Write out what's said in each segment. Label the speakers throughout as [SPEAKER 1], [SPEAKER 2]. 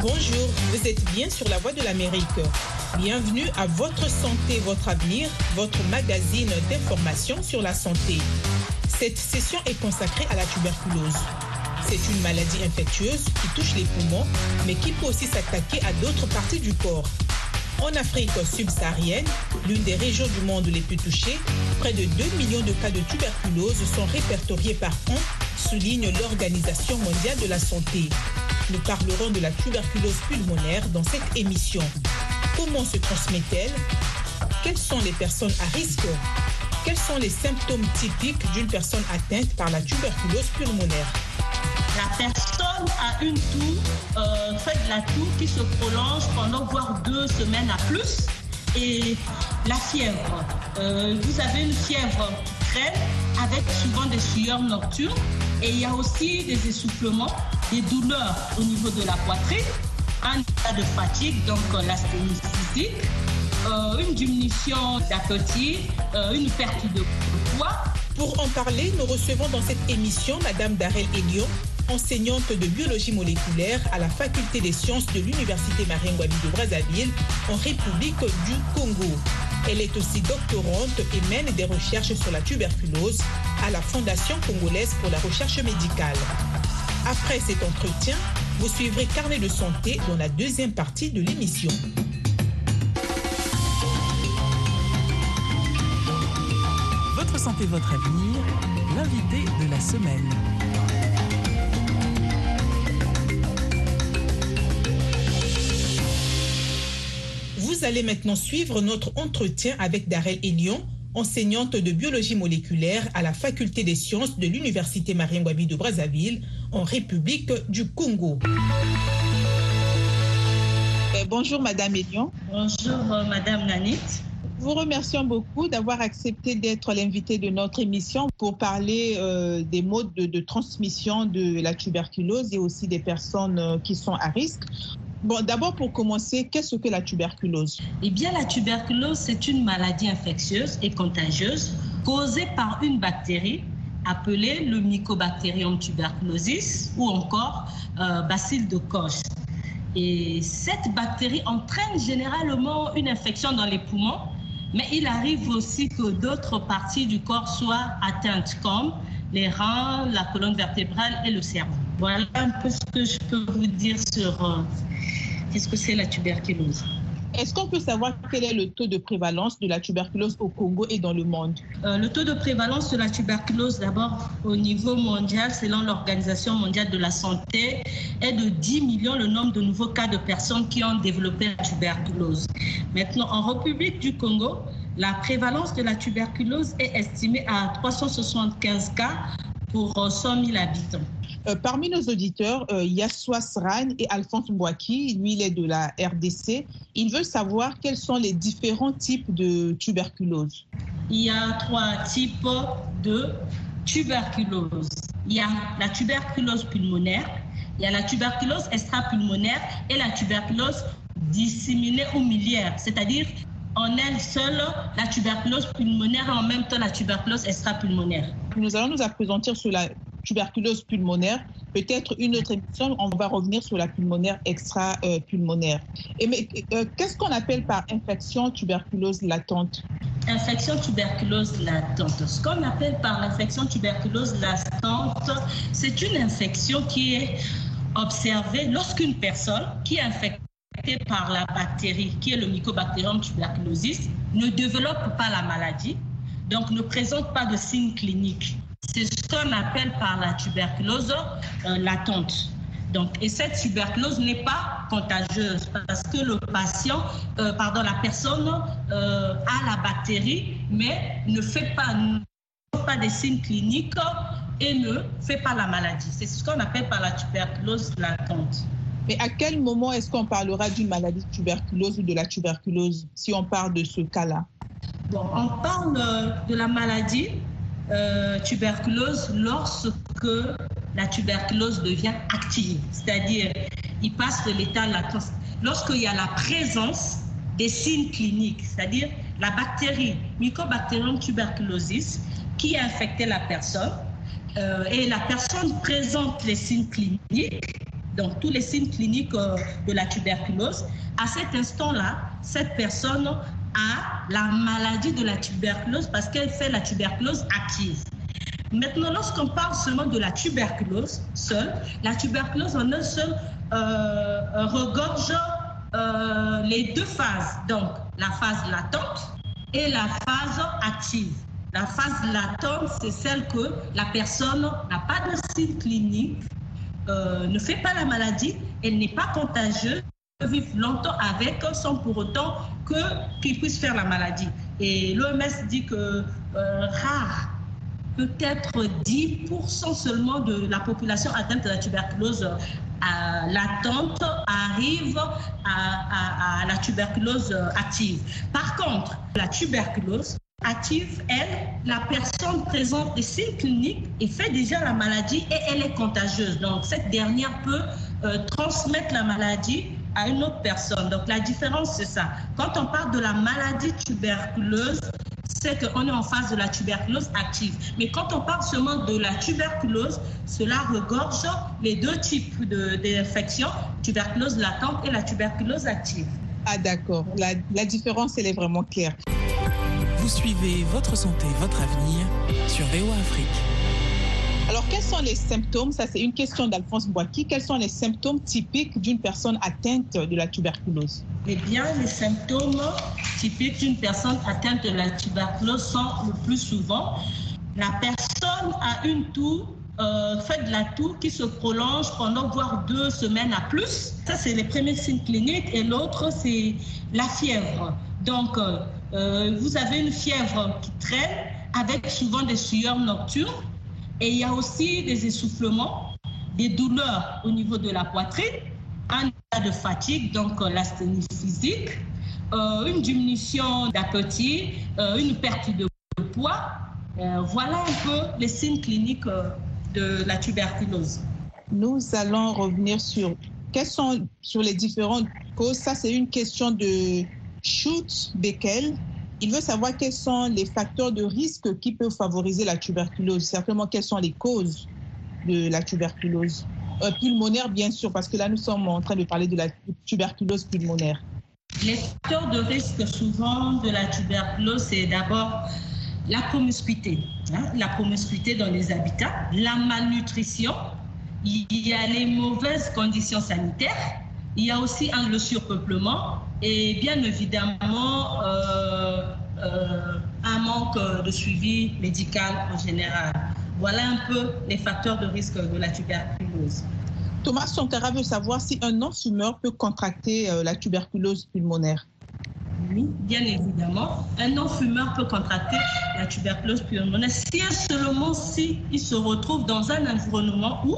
[SPEAKER 1] Bonjour, vous êtes bien sur la voie de l'Amérique. Bienvenue à Votre Santé, Votre Avenir, votre magazine d'information sur la santé. Cette session est consacrée à la tuberculose. C'est une maladie infectieuse qui touche les poumons, mais qui peut aussi s'attaquer à d'autres parties du corps. En Afrique subsaharienne, l'une des régions du monde les plus touchées, près de 2 millions de cas de tuberculose sont répertoriés par an, souligne l'Organisation mondiale de la santé. Nous parlerons de la tuberculose pulmonaire dans cette émission. Comment se transmet-elle? Quelles sont les personnes à risque? Quels sont les symptômes typiques d'une personne atteinte par la tuberculose pulmonaire?
[SPEAKER 2] La personne a une toux, euh, fait de la toux qui se prolonge pendant voire deux semaines à plus. Et la fièvre. Euh, vous avez une fièvre crème avec souvent des sueurs nocturnes. Et il y a aussi des essoufflements, des douleurs au niveau de la poitrine, un état de fatigue, donc euh, l'asthénie physique, une diminution d'appétit, une perte de poids.
[SPEAKER 1] Pour en parler, nous recevons dans cette émission Madame Darel Elion, enseignante de biologie moléculaire à la faculté des sciences de l'Université Marien-Ngouabi de Brazzaville en République du Congo. Elle est aussi doctorante et mène des recherches sur la tuberculose à la Fondation congolaise pour la recherche médicale. Après cet entretien, vous suivrez Carnet de santé dans la deuxième partie de l'émission.
[SPEAKER 3] Votre santé, votre avenir, l'invité de la semaine.
[SPEAKER 1] Vous allez maintenant suivre notre entretien avec Darel Elion, enseignante de biologie moléculaire à la faculté des sciences de l'Université Marien-Ngouabi de Brazzaville, en République du Congo. Euh, bonjour Madame Elion.
[SPEAKER 2] Bonjour euh, Madame Nanit.
[SPEAKER 1] Vous remercions beaucoup d'avoir accepté d'être l'invité de notre émission pour parler euh, des modes de, de, transmission de la tuberculose et aussi des personnes qui sont à risque. Bon, d'abord pour commencer, qu'est-ce que la tuberculose?
[SPEAKER 2] Eh bien, la tuberculose, c'est une maladie infectieuse et contagieuse causée par une bactérie appelée le Mycobacterium tuberculosis ou encore euh, bacille de Koch. Et cette bactérie entraîne généralement une infection dans les poumons, mais il arrive aussi que d'autres parties du corps soient atteintes, comme les reins, la colonne vertébrale et le cerveau. Voilà un peu ce que je peux vous dire sur euh, qu'est-ce que c'est la tuberculose?
[SPEAKER 1] Est-ce qu'on peut savoir quel est le taux de prévalence de la tuberculose au Congo et dans le monde?
[SPEAKER 2] Euh, Le taux de prévalence de la tuberculose, d'abord au niveau mondial, selon l'Organisation mondiale de la santé, est de 10 millions le nombre de nouveaux cas de personnes qui ont développé la tuberculose. Maintenant, en République du Congo, la prévalence de la tuberculose est estimée à 375 cas pour 100 000 habitants.
[SPEAKER 1] Euh, parmi nos auditeurs, euh, il y a Sran et Alphonse Mbouaki, lui il est de la RDC. Ils veulent savoir quels sont les différents types de tuberculose.
[SPEAKER 2] Il y a trois types de tuberculose. Il y a la tuberculose pulmonaire, il y a la tuberculose extra-pulmonaire et la tuberculose disséminée ou miliaire, c'est-à-dire en elle seule la tuberculose pulmonaire et en même temps la tuberculose extra-pulmonaire.
[SPEAKER 1] Nous allons nous appesantir sur la tuberculose pulmonaire. Peut-être une autre émission, on va revenir sur la pulmonaire extra-pulmonaire. Euh, qu'est-ce qu'on appelle par infection tuberculose latente?
[SPEAKER 2] Infection tuberculose latente. Ce qu'on appelle par l'infection tuberculose latente, c'est une infection qui est observée lorsqu'une personne qui est infectée par la bactérie, qui est le Mycobacterium tuberculosis, ne développe pas la maladie, donc ne présente pas de signes cliniques. C'est ce qu'on appelle par la tuberculose euh, latente. Donc, et cette tuberculose n'est pas contagieuse parce que le patient, euh, pardon, la personne euh, a la bactérie, mais ne fait pas, ne fait pas des signes cliniques et ne fait pas la maladie. C'est ce qu'on appelle par la tuberculose latente.
[SPEAKER 1] Mais à quel moment est-ce qu'on parlera d'une maladie de tuberculose ou de la tuberculose si on parle de ce cas-là?
[SPEAKER 2] Bon, on parle de la maladie euh, tuberculose lorsque la tuberculose devient active, c'est-à-dire il passe de l'état latent. Lorsqu'il y a la présence des signes cliniques, c'est-à-dire la bactérie Mycobacterium tuberculosis qui a infecté la personne euh, et la personne présente les signes cliniques, donc tous les signes cliniques de la tuberculose, à cet instant-là, cette personne a la maladie de la tuberculose parce qu'elle fait la tuberculose active. Maintenant, lorsqu'on parle seulement de la tuberculose seule, la tuberculose en un seul euh, regorge euh, les deux phases, donc la phase latente et la phase active. La phase latente, c'est celle que la personne n'a pas de signe clinique, euh, ne fait pas la maladie, elle n'est pas contagieuse, vivre longtemps avec sans pour autant qu'il puisse faire la maladie. Et l'OMS dit que rare peut-être 10% seulement de la population atteinte de la tuberculose euh, latente arrive à, la tuberculose active. Par contre, la tuberculose active, elle, la personne présente des signes cliniques et fait déjà la maladie et elle est contagieuse. Donc, cette dernière peut euh, transmettre la maladie à une autre personne. Donc, la différence, c'est ça. Quand on parle de la maladie tuberculeuse, c'est qu'on est en phase de la tuberculose active. Mais quand on parle seulement de la tuberculose, cela regorge les deux types d'infections, tuberculose latente et la tuberculose active.
[SPEAKER 1] Ah d'accord, la, la différence, elle est vraiment claire.
[SPEAKER 3] Vous suivez votre santé, votre avenir sur VOA Afrique.
[SPEAKER 1] Quels sont les symptômes? Ça, c'est une question d'Alphonse Boaki. Quels sont les symptômes typiques d'une personne atteinte de la tuberculose?
[SPEAKER 2] Eh bien, les symptômes typiques d'une personne atteinte de la tuberculose sont le plus souvent la personne a une toux euh, fait de la toux qui se prolonge pendant voire deux semaines à plus. Ça, c'est les premiers signes cliniques. Et l'autre, c'est la fièvre. Donc, euh, euh, vous avez une fièvre qui traîne avec souvent des sueurs nocturnes. Et il y a aussi des essoufflements, des douleurs au niveau de la poitrine, un état de fatigue, donc euh, l'asthénie physique, euh, une diminution d'appétit, euh, une perte de poids. voilà un peu les signes cliniques de la tuberculose.
[SPEAKER 1] Nous allons revenir sur quelles sont sur les différentes causes. Ça, c'est une question de shoot Beckel il veut savoir quels sont les facteurs de risque qui peuvent favoriser la tuberculose, certainement quelles sont les causes de la tuberculose. Euh, pulmonaire, bien sûr, parce que là, nous sommes en train de parler de la tuberculose pulmonaire.
[SPEAKER 2] Les facteurs de risque souvent de la tuberculose, c'est d'abord la promiscuité, hein, la promiscuité dans les habitats, la malnutrition, il y a les mauvaises conditions sanitaires, il y a aussi le surpeuplement et bien évidemment euh, euh, un manque de suivi médical en général. Voilà un peu les facteurs de risque de la tuberculose.
[SPEAKER 1] Thomas Sonkara veut savoir si un non-fumeur peut contracter euh, la tuberculose pulmonaire.
[SPEAKER 2] Oui, bien évidemment. Un non-fumeur peut contracter la tuberculose pulmonaire si et seulement si il se retrouve dans un environnement où,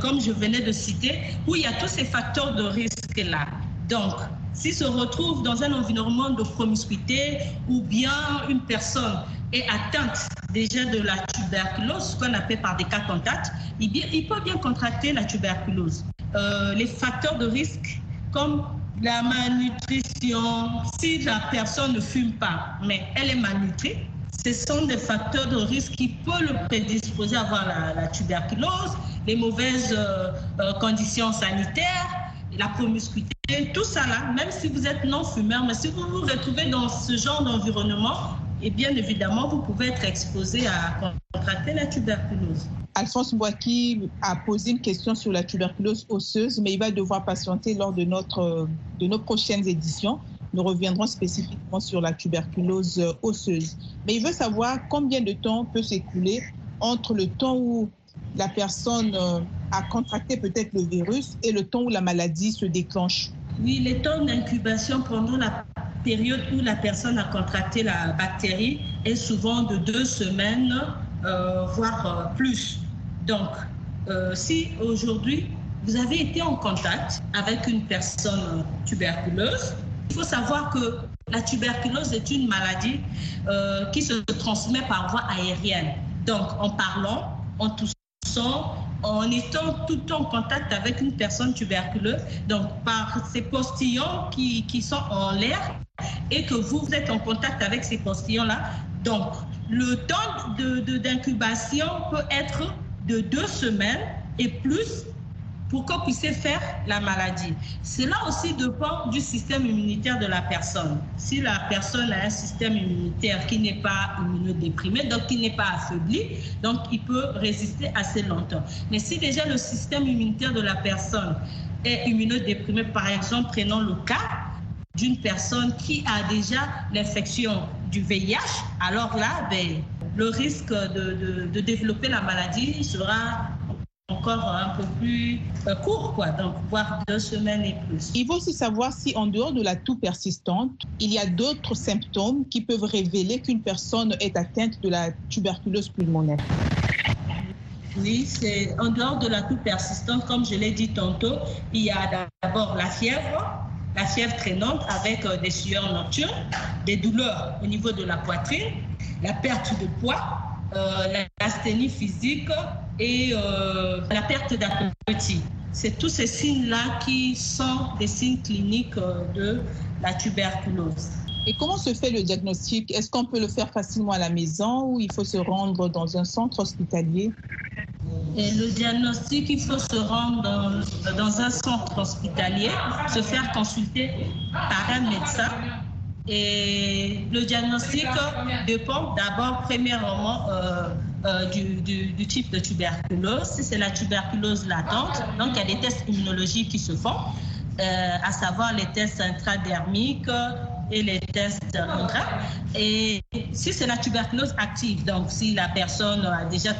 [SPEAKER 2] comme je venais de citer, où il y a tous ces facteurs de risque-là. Donc, s'il se retrouve dans un environnement de promiscuité ou bien une personne est atteinte déjà de la tuberculose, ce qu'on appelle par des cas contacts, il, peut bien contracter la tuberculose. Euh, les facteurs de risque comme la malnutrition, si la personne ne fume pas, mais elle est malnutrie, ce sont des facteurs de risque qui peuvent le prédisposer à avoir la, tuberculose, les mauvaises euh, euh, conditions sanitaires, la promiscuité, tout ça là, même si vous êtes non-fumeur, mais si vous vous retrouvez dans ce genre d'environnement, et eh bien évidemment, vous pouvez être exposé à contracter la tuberculose.
[SPEAKER 1] Alphonse Boaki a posé une question sur la tuberculose osseuse, mais il va devoir patienter lors de, notre, de nos prochaines éditions. Nous reviendrons spécifiquement sur la tuberculose osseuse. Mais il veut savoir combien de temps peut s'écouler entre le temps où la personne euh, a contracté peut-être le virus et le temps où la maladie se déclenche
[SPEAKER 2] Oui, les temps d'incubation pendant la période où la personne a contracté la bactérie est souvent de deux semaines, euh, voire euh, plus. Donc, si aujourd'hui vous avez été en contact avec une personne tuberculeuse, il faut savoir que la tuberculose est une maladie qui se transmet par voie aérienne. Donc, en parlant, en en étant tout en contact avec une personne tuberculeuse, donc par ces postillons qui, qui sont en l'air et que vous êtes en contact avec ces postillons-là. Donc, le temps d'incubation de, peut être de deux semaines et plus pour qu'on puisse faire la maladie. Cela aussi dépend du système immunitaire de la personne. Si la personne a un système immunitaire qui n'est pas immunodéprimé, donc qui n'est pas affaibli, donc il peut résister assez longtemps. Mais si déjà le système immunitaire de la personne est immunodéprimé, par exemple, prenons le cas d'une personne qui a déjà l'infection du VIH, alors là, ben, le risque de, de, développer la maladie sera encore un peu plus euh, court, quoi, donc voire deux semaines et plus.
[SPEAKER 1] Il faut aussi savoir si en dehors de la toux persistante, il y a d'autres symptômes qui peuvent révéler qu'une personne est atteinte de la tuberculose pulmonaire.
[SPEAKER 2] Oui, c'est en dehors de la toux persistante, comme je l'ai dit tantôt, il y a d'abord la fièvre, la fièvre traînante avec euh, des sueurs nocturnes, des douleurs au niveau de la poitrine, la perte de poids, l'asthénie physique et euh, la perte d'appétit. C'est tous ces signes-là qui sont des signes cliniques de la tuberculose.
[SPEAKER 1] Et comment se fait le diagnostic? Est-ce qu'on peut le faire facilement à la maison ou il faut se rendre dans un centre hospitalier?
[SPEAKER 2] Et le diagnostic, il faut se rendre dans, un centre hospitalier, se faire consulter par un médecin. Et le diagnostic dépend d'abord, premièrement, euh, euh, du, type de tuberculose. Si c'est la tuberculose latente, donc il y a des tests immunologiques qui se font, euh, à savoir les tests intradermiques et les tests intra. Et si c'est la tuberculose active, donc si la personne a déjà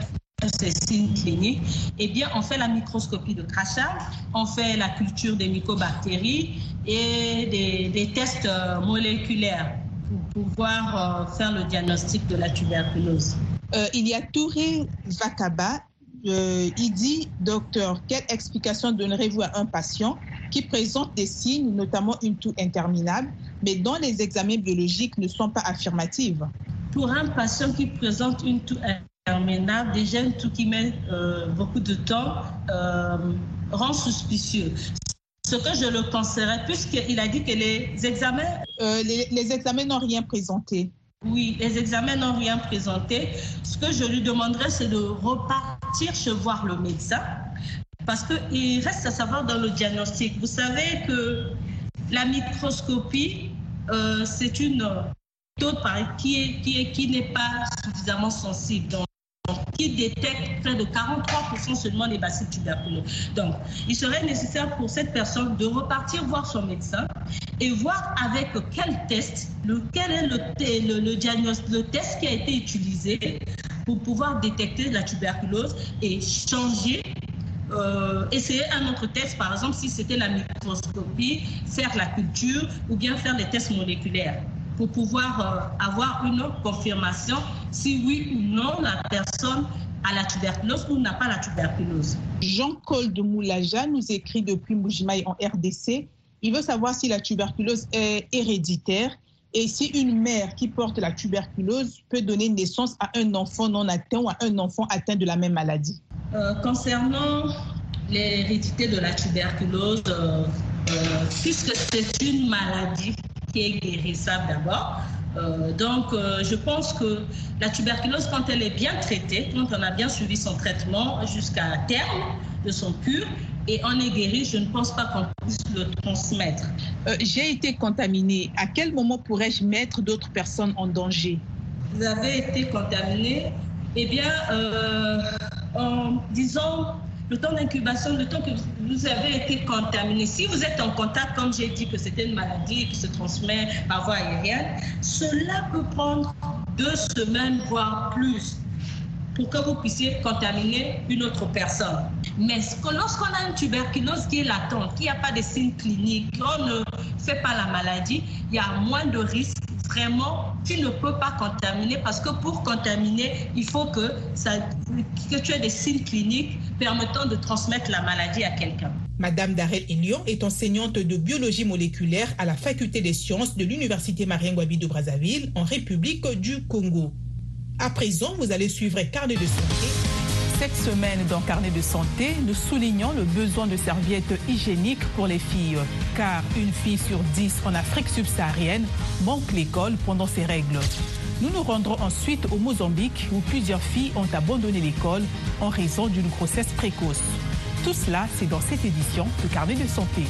[SPEAKER 2] ces signes cliniques, eh bien, on fait la microscopie de crachat, on fait la culture des mycobactéries et des, tests euh, moléculaires pour pouvoir euh, faire le diagnostic de la tuberculose.
[SPEAKER 1] Euh, il y a Touré Vakaba. il dit, docteur, quelle explication donnerez-vous à un patient qui présente des signes, notamment une toux interminable, mais dont les examens biologiques ne sont pas affirmatifs?
[SPEAKER 2] Pour un patient qui présente une toux terminable, déjà tout qui met euh, beaucoup de temps euh, rend suspicieux. Ce que je le conseillerais, puisqu'il a dit que les examens...
[SPEAKER 1] Euh, les, examens n'ont rien présenté.
[SPEAKER 2] Oui, les examens n'ont rien présenté. Ce que je lui demanderais, c'est de repartir chez voir le médecin, parce qu'il reste à savoir dans le diagnostic. Vous savez que la microscopie, c'est une méthode qui, qui, qui n'est pas suffisamment sensible. Donc, qui détecte près de 43% seulement des bacilles tuberculeux. Donc, il serait nécessaire pour cette personne de repartir voir son médecin et voir avec quel test, quel est le, le, diagnostic, le test qui a été utilisé pour pouvoir détecter la tuberculose et changer euh, essayer un autre test, par exemple, si c'était la microscopie, faire la culture ou bien faire des tests moléculaires pour pouvoir euh, avoir une confirmation si oui ou non la personne a la tuberculose ou n'a pas la tuberculose.
[SPEAKER 1] Jean-Col de Moulaja nous écrit depuis Moujimaï en RDC. Il veut savoir si la tuberculose est héréditaire et si une mère qui porte la tuberculose peut donner naissance à un enfant non atteint ou à un enfant atteint de la même maladie.
[SPEAKER 2] Euh, concernant l'hérédité de la tuberculose, euh, puisque c'est une maladie qui est guérissable d'abord. Euh, donc, euh, je pense que la tuberculose, quand elle est bien traitée, quand on a bien suivi son traitement jusqu'à terme de son cure, et on est guéri, je ne pense pas qu'on puisse le transmettre.
[SPEAKER 1] Euh, j'ai été contaminée. À quel moment pourrais-je mettre d'autres personnes en danger?
[SPEAKER 2] Vous avez été contaminé Eh bien, en disant le temps d'incubation, le temps que vous avez été contaminé. Si vous êtes en contact, comme j'ai dit que c'était une maladie qui se transmet par voie aérienne, cela peut prendre deux semaines, voire plus pour que vous puissiez contaminer une autre personne. Mais lorsqu'on a une tuberculose qui est latente, qui n'a pas de signes cliniques, on ne fait pas la maladie, il y a moins de risques vraiment, tu ne peux pas contaminer parce que pour contaminer, il faut que, ça, que tu aies des signes cliniques permettant de transmettre la maladie à quelqu'un.
[SPEAKER 1] Madame Darel Elion est enseignante de biologie moléculaire à la faculté des sciences de l'Université Marien Gwabi de Brazzaville en République du Congo. À présent, vous allez suivre Carnet de santé
[SPEAKER 3] cette semaine dans Carnet de santé, nous soulignons le besoin de serviettes hygiéniques pour les filles, car une fille sur dix en Afrique subsaharienne manque l'école pendant ses règles. Nous nous rendrons ensuite au Mozambique où plusieurs filles ont abandonné l'école en raison d'une grossesse précoce.
[SPEAKER 1] Tout cela, c'est dans cette édition de Carnet de santé.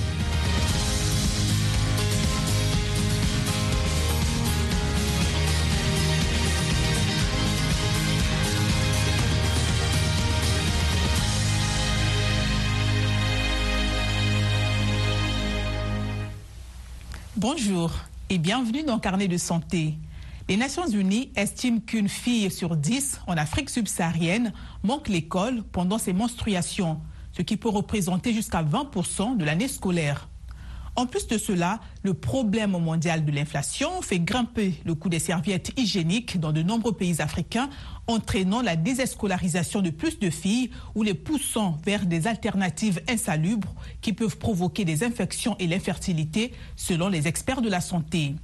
[SPEAKER 1] Bonjour et bienvenue dans Carnet de santé. Les Nations Unies estiment qu'une fille sur dix en Afrique subsaharienne manque l'école pendant ses menstruations, ce qui peut représenter jusqu'à 20% de l'année scolaire. En plus de cela, le problème mondial de l'inflation fait grimper le coût des serviettes hygiéniques dans de nombreux pays africains, entraînant la désescolarisation de plus de filles ou les poussant vers des alternatives insalubres qui peuvent provoquer des infections et l'infertilité, selon les experts de la santé.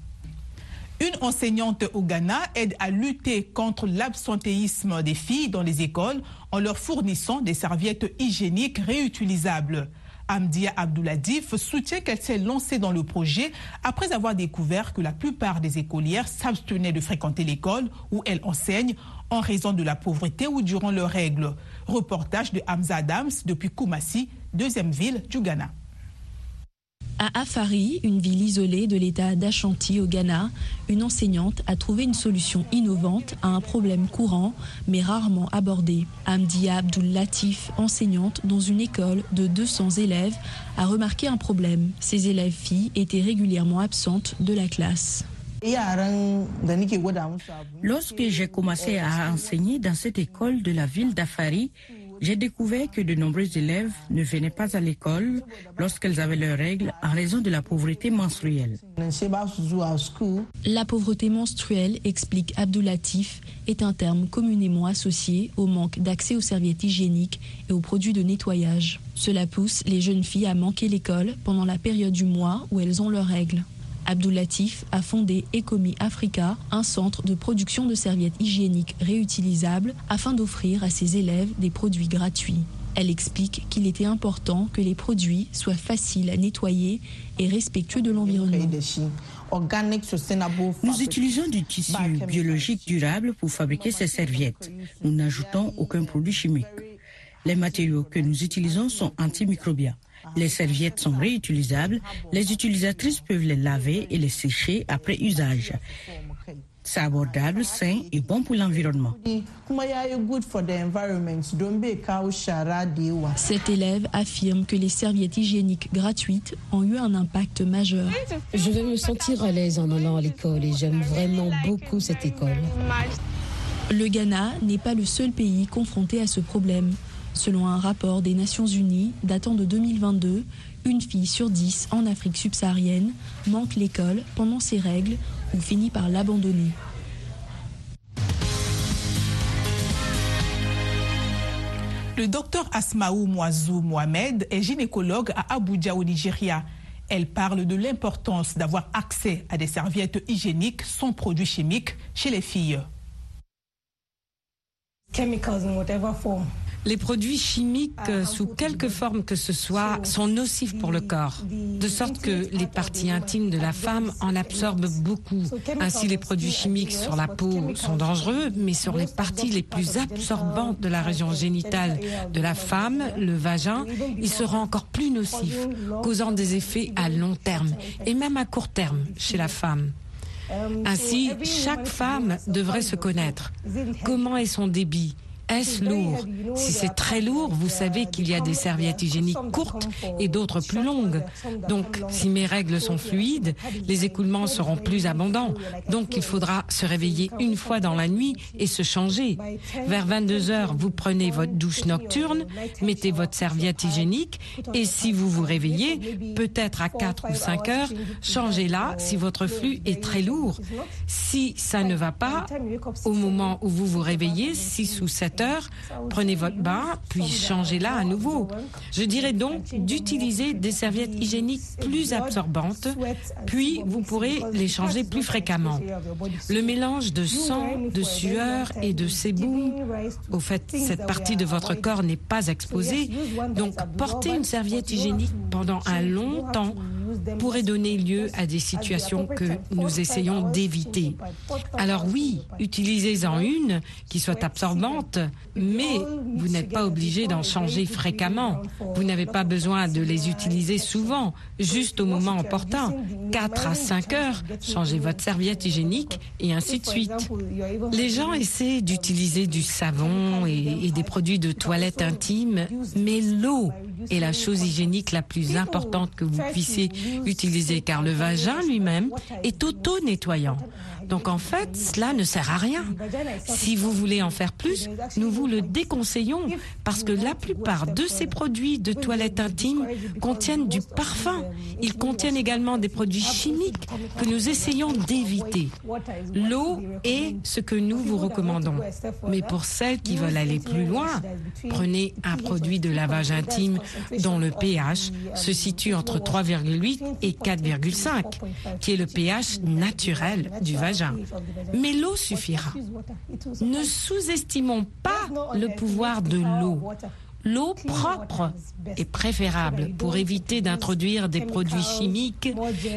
[SPEAKER 1] Une enseignante au Ghana aide à lutter contre l'absentéisme des filles dans les écoles en leur fournissant des serviettes hygiéniques réutilisables. Amdia Abdouladif soutient qu'elle s'est lancée dans le projet après avoir découvert que la plupart des écolières s'abstenaient de fréquenter l'école où elles enseignent en raison de la pauvreté ou durant leurs règles. Reportage de Hamza Adams depuis Koumassi, deuxième ville du Ghana.
[SPEAKER 4] À Afari, une ville isolée de l'état d'Ashanti au Ghana, une enseignante a trouvé une solution innovante à un problème courant mais rarement abordé. Amdia Abdul Latif, enseignante dans une école de 200 élèves, a remarqué un problème. Ses élèves filles étaient régulièrement absentes de la classe.
[SPEAKER 5] Lorsque j'ai commencé à enseigner dans cette école de la ville d'Afari, j'ai découvert que de nombreux élèves ne venaient pas à l'école lorsqu'elles avaient leurs règles en raison de la pauvreté menstruelle.
[SPEAKER 4] La pauvreté menstruelle, explique Abdoulatif, est un terme communément associé au manque d'accès aux serviettes hygiéniques et aux produits de nettoyage. Cela pousse les jeunes filles à manquer l'école pendant la période du mois où elles ont leurs règles. Abdoulatif a fondé Ecomi Africa, un centre de production de serviettes hygiéniques réutilisables afin d'offrir à ses élèves des produits gratuits. Elle explique qu'il était important que les produits soient faciles à nettoyer et respectueux de l'environnement.
[SPEAKER 5] Nous utilisons du tissu biologique durable pour fabriquer ces serviettes. Nous n'ajoutons aucun produit chimique. Les matériaux que nous utilisons sont antimicrobiens. Les serviettes sont réutilisables. Les utilisatrices peuvent les laver et les sécher après usage. C'est abordable, sain et bon pour l'environnement.
[SPEAKER 4] Cet élève affirme que les serviettes hygiéniques gratuites ont eu un impact majeur.
[SPEAKER 6] Je vais me sentir à l'aise en allant à l'école et j'aime vraiment beaucoup cette école.
[SPEAKER 4] Le Ghana n'est pas le seul pays confronté à ce problème. Selon un rapport des Nations Unies datant de 2022, une fille sur dix en Afrique subsaharienne manque l'école pendant ses règles ou finit par l'abandonner.
[SPEAKER 1] Le docteur Asmaou Moazou Mohamed est gynécologue à Abuja au Nigeria. Elle parle de l'importance d'avoir accès à des serviettes hygiéniques sans produits chimiques chez les filles.
[SPEAKER 7] Les produits chimiques, euh, sous quelque forme que ce soit, sont nocifs pour le corps, de sorte que les parties intimes de la femme en absorbent beaucoup. Ainsi, les produits chimiques sur la peau sont dangereux, mais sur les parties les plus absorbantes de la région génitale de la femme, le vagin, ils seront encore plus nocifs, causant des effets à long terme et même à court terme chez la femme. Ainsi, chaque femme devrait se connaître. Comment est son débit? Est-ce lourd Si c'est très lourd, vous savez qu'il y a des serviettes hygiéniques courtes et d'autres plus longues. Donc, si mes règles sont fluides, les écoulements seront plus abondants. Donc, il faudra se réveiller une fois dans la nuit et se changer. Vers 22 heures, vous prenez votre douche nocturne, mettez votre serviette hygiénique et si vous vous réveillez, peut-être à 4 ou 5 heures, changez-la si votre flux est très lourd. Si ça ne va pas, au moment où vous vous réveillez, 6 ou 7 prenez votre bain, puis changez-la à nouveau. Je dirais donc d'utiliser des serviettes hygiéniques plus absorbantes, puis vous pourrez les changer plus fréquemment. Le mélange de sang, de sueur et de sébum, au fait, cette partie de votre corps n'est pas exposée, donc portez une serviette hygiénique pendant un long temps
[SPEAKER 8] pourrait donner lieu à des situations que nous essayons d'éviter. Alors oui, utilisez-en une qui soit absorbante, mais vous n'êtes pas obligé d'en changer fréquemment. Vous n'avez pas besoin de les utiliser souvent, juste au moment opportun. 4 à 5 heures, changez votre serviette hygiénique et ainsi de suite. Les gens essaient d'utiliser du savon et, et des produits de toilette intime, mais l'eau est la chose hygiénique la plus importante que vous puissiez utiliser car le vagin lui-même est auto-nettoyant. Donc en fait, cela ne sert à rien. Si vous voulez en faire plus, nous vous le déconseillons parce que la plupart de ces produits de toilette intime contiennent du parfum. Ils contiennent également des produits chimiques que nous essayons d'éviter. L'eau est ce que nous vous recommandons. Mais pour celles qui veulent aller plus loin, prenez un produit de lavage intime dont le pH se situe entre 3,8 et 4,5, qui est le pH naturel du vagin. Mais l'eau suffira. Ne sous-estimons pas le pouvoir de l'eau. L'eau propre est préférable pour éviter d'introduire des produits chimiques,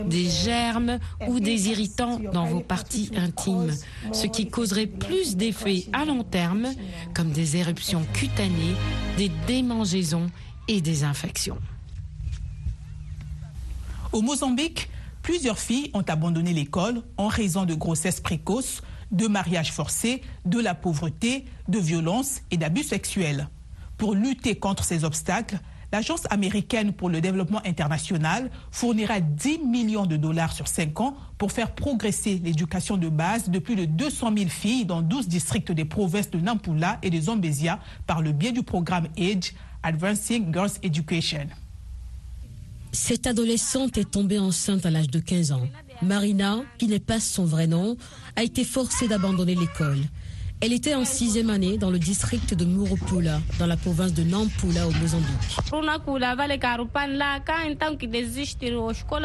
[SPEAKER 8] des germes ou des irritants dans vos parties intimes, ce qui causerait plus d'effets à long terme comme des éruptions cutanées, des démangeaisons et des infections.
[SPEAKER 1] Au Mozambique, Plusieurs filles ont abandonné l'école en raison de grossesses précoces, de mariages forcés, de la pauvreté, de violences et d'abus sexuels. Pour lutter contre ces obstacles, l'Agence américaine pour le développement international fournira 10 millions de dollars sur 5 ans pour faire progresser l'éducation de base de plus de 200 000 filles dans 12 districts des provinces de Nampula et de Zambézia par le biais du programme AGE, Advancing Girls Education.
[SPEAKER 6] Cette adolescente est tombée enceinte à l'âge de 15 ans. Marina, qui n'est pas son vrai nom, a été forcée d'abandonner l'école. Elle était en sixième année dans le district de Muropula, dans la province de Nampula au Mozambique.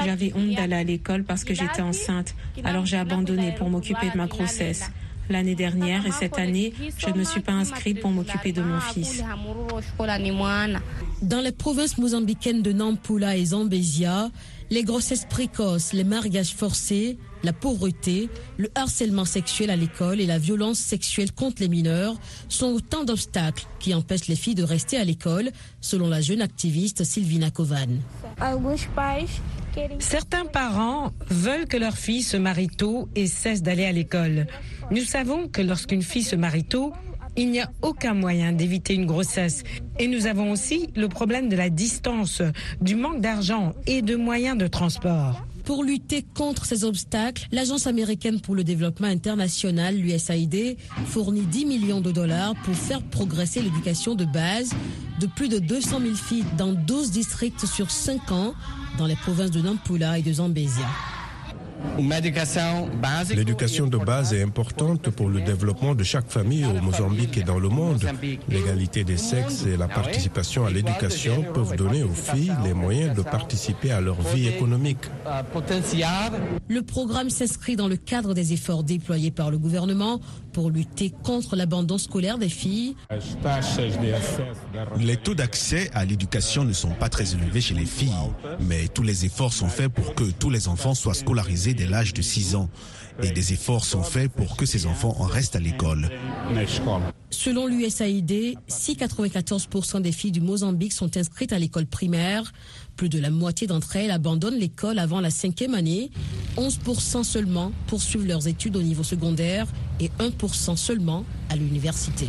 [SPEAKER 9] J'avais honte d'aller à l'école parce que j'étais enceinte, alors j'ai abandonné pour m'occuper de ma grossesse. L'année dernière et cette année, je ne me suis pas inscrite pour m'occuper de mon fils.
[SPEAKER 6] Dans les provinces mozambicaines de Nampula et Zambézia, les grossesses précoces, les mariages forcés, la pauvreté, le harcèlement sexuel à l'école et la violence sexuelle contre les mineurs sont autant d'obstacles qui empêchent les filles de rester à l'école, selon la jeune activiste Sylvina Kovan.
[SPEAKER 8] Certains parents veulent que leur fille se marie tôt et cesse d'aller à l'école. Nous savons que lorsqu'une fille se marie tôt, il n'y a aucun moyen d'éviter une grossesse. Et nous avons aussi le problème de la distance, du manque d'argent et de moyens de transport.
[SPEAKER 6] Pour lutter contre ces obstacles, l'Agence américaine pour le développement international, l'USAID, fournit 10 millions de dollars pour faire progresser l'éducation de base de plus de 200 000 filles dans 12 districts sur 5 ans dans les provinces de Nampula et de Zambézia.
[SPEAKER 10] L'éducation de base est importante pour le développement de chaque famille au Mozambique et dans le monde. L'égalité des sexes et la participation à l'éducation peuvent donner aux filles les moyens de participer à leur vie économique.
[SPEAKER 6] Le programme s'inscrit dans le cadre des efforts déployés par le gouvernement pour lutter contre l'abandon scolaire des filles.
[SPEAKER 11] Les taux d'accès à l'éducation ne sont pas très élevés chez les filles, mais tous les efforts sont faits pour que tous les enfants soient scolarisés dès l'âge de 6 ans. Et des efforts sont faits pour que ces enfants en restent à l'école.
[SPEAKER 6] Selon l'USAID, si 94% des filles du Mozambique sont inscrites à l'école primaire, plus de la moitié d'entre elles abandonnent l'école avant la cinquième année. 11% seulement poursuivent leurs études au niveau secondaire et 1% seulement à l'université.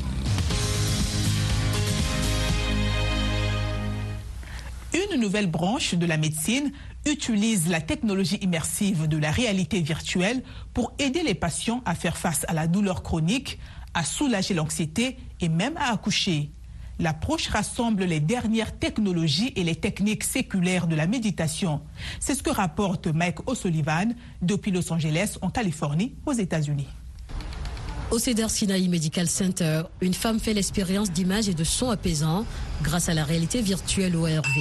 [SPEAKER 1] Une nouvelle branche de la médecine utilise la technologie immersive de la réalité virtuelle pour aider les patients à faire face à la douleur chronique, à soulager l'anxiété et même à accoucher. L'approche rassemble les dernières technologies et les techniques séculaires de la méditation. C'est ce que rapporte Mike O'Sullivan depuis Los Angeles, en Californie, aux États-Unis.
[SPEAKER 6] Au Cedar Sinai Medical Center, une femme fait l'expérience d'images et de sons apaisants grâce à la réalité virtuelle ORV.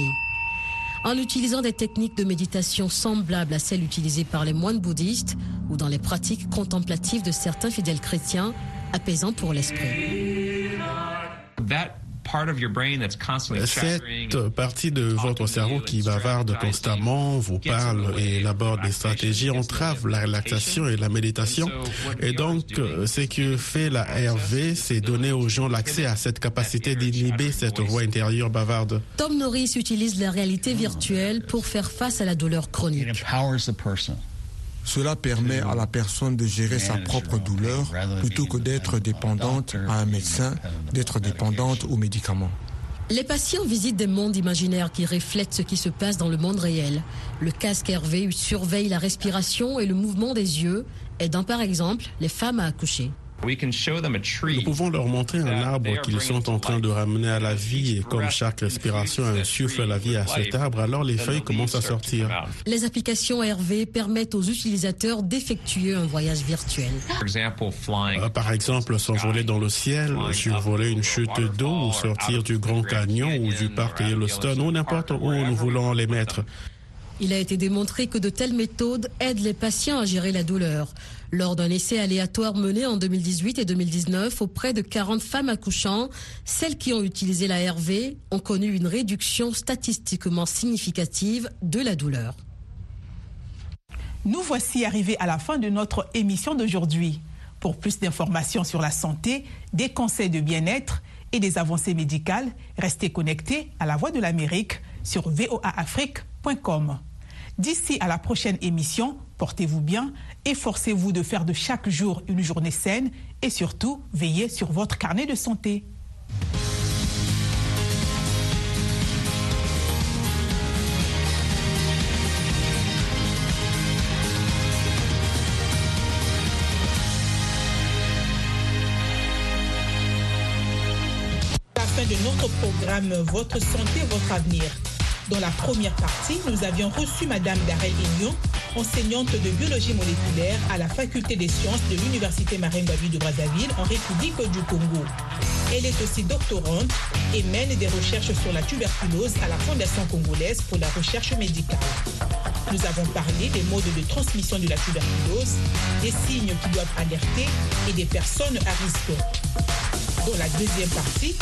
[SPEAKER 6] En utilisant des techniques de méditation semblables à celles utilisées par les moines bouddhistes ou dans les pratiques contemplatives de certains fidèles chrétiens, apaisants pour l'esprit.
[SPEAKER 12] Cette partie de votre cerveau qui bavarde constamment, vous parle et élabore des stratégies entrave la relaxation et la méditation. Et donc, ce que fait la RV, c'est donner aux gens l'accès à cette capacité d'inhiber cette voix intérieure bavarde.
[SPEAKER 6] Tom Norris utilise la réalité virtuelle pour faire face à la douleur chronique.
[SPEAKER 13] Cela permet à la personne de gérer sa propre douleur plutôt que d'être dépendante à un médecin, d'être dépendante aux médicaments.
[SPEAKER 6] Les patients visitent des mondes imaginaires qui reflètent ce qui se passe dans le monde réel. Le casque Hervé surveille la respiration et le mouvement des yeux, aidant par exemple les femmes à accoucher.
[SPEAKER 12] Nous pouvons leur montrer un arbre qu'ils sont en train de ramener à la vie et comme chaque respiration insuffle la vie à cet arbre, alors les feuilles commencent à sortir.
[SPEAKER 6] Les applications RV permettent aux utilisateurs d'effectuer un voyage virtuel.
[SPEAKER 12] Euh, par exemple, s'envoler dans le ciel, survoler une chute d'eau ou sortir du Grand Canyon ou du parc Yellowstone ou n'importe où nous voulons les mettre.
[SPEAKER 6] Il a été démontré que de telles méthodes aident les patients à gérer la douleur. Lors d'un essai aléatoire mené en 2018 et 2019 auprès de 40 femmes accouchant, celles qui ont utilisé la RV ont connu une réduction statistiquement significative de la douleur.
[SPEAKER 3] Nous voici arrivés à la fin de notre émission d'aujourd'hui. Pour plus d'informations sur la santé, des conseils de bien-être et des avancées médicales, restez connectés à la Voix de l'Amérique sur voaafrique.com. D'ici à la prochaine émission, portez-vous bien, efforcez-vous de faire de chaque jour une journée saine et surtout, veillez sur votre carnet de santé.
[SPEAKER 1] La fin de notre programme Votre santé, votre avenir. Dans la première partie, nous avions reçu Madame Darel Ignon, enseignante de biologie moléculaire à la faculté des sciences de l'Université Marine-Babi de Brazzaville en République du Congo. Elle est aussi doctorante et mène des recherches sur la tuberculose à la Fondation congolaise pour la recherche médicale. Nous avons parlé des modes de transmission de la tuberculose, des signes qui doivent alerter et des personnes à risque. Dans la deuxième partie,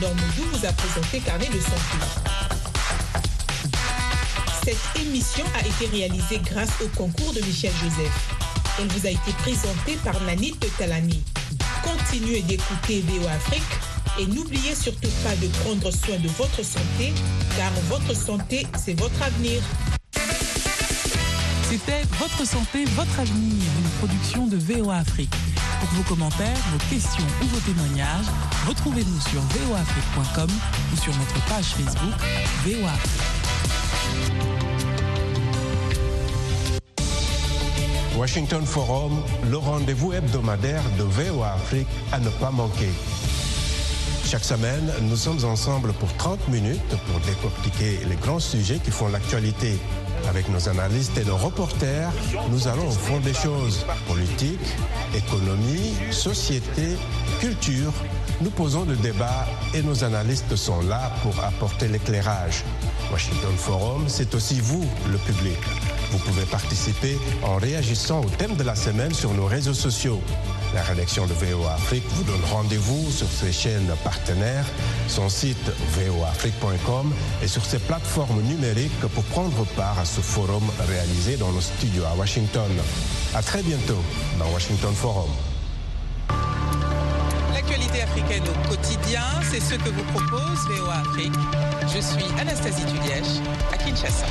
[SPEAKER 1] Norme Moudou vous a présenté Carnet de santé. Cette émission a été réalisée grâce au concours de Michel Joseph. Elle vous a été présentée par Nanit Talani. Continuez d'écouter VO Afrique et n'oubliez surtout pas de prendre soin de votre santé, car votre santé, c'est votre avenir.
[SPEAKER 3] C'était Votre santé, votre avenir, une production de VOA Afrique. Pour vos commentaires, vos questions ou vos témoignages, retrouvez-nous sur voafrique.com ou sur notre page Facebook VOA
[SPEAKER 10] Washington Forum, le rendez-vous hebdomadaire de VOA Afrique à ne pas manquer. Chaque semaine, nous sommes ensemble pour 30 minutes pour décortiquer les grands sujets qui font l'actualité. Avec nos analystes et nos reporters, nous allons au fond des choses. Politique, économie, société, culture. Nous posons le débat et nos analystes sont là pour apporter l'éclairage. Washington Forum, c'est aussi vous, le public. Vous pouvez participer en réagissant au thème de la semaine sur nos réseaux sociaux. La rédaction de VOA Afrique vous donne rendez-vous sur ses chaînes partenaires, son site voafrique.com et sur ses plateformes numériques pour prendre part à ce forum réalisé dans nos studios à Washington. À très bientôt dans Washington Forum.
[SPEAKER 1] L'actualité africaine au quotidien, c'est ce que vous propose VOA Afrique. Je suis Anastasie Tulièche à Kinshasa.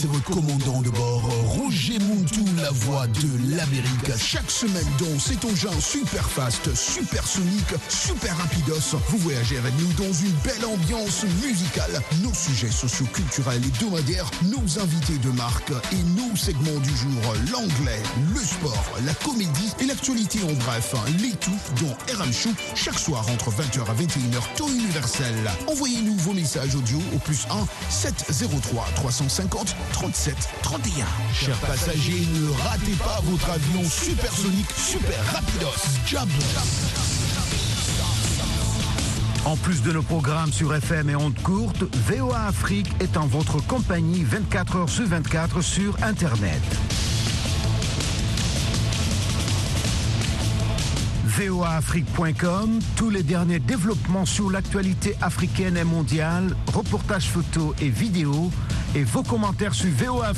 [SPEAKER 14] C'est votre commandant de bord, Roger Montou, la voix de l'Amérique. Chaque semaine dans cet engin super fast, super sonique, super rapidos, vous voyagez avec nous dans une belle ambiance musicale. Nos sujets socioculturels et hebdomadaires, nos invités de marque et nos segments du jour, l'anglais, le sport, la comédie et l'actualité en bref, les tout dans RM Show, chaque soir entre 20h à 21h, temps universel. Envoyez-nous vos messages audio au plus 1 703 350 37 31. Chers passagers, ne ratez pas votre avion supersonique super rapidos. Job.
[SPEAKER 15] En plus de nos programmes sur FM et ondes courtes, VOA Afrique est en votre compagnie 24 heures sur 24 sur Internet. voaafrique.com, tous les derniers développements sur l'actualité africaine et mondiale, reportages photos et vidéos, et vos commentaires sur VOA Afrique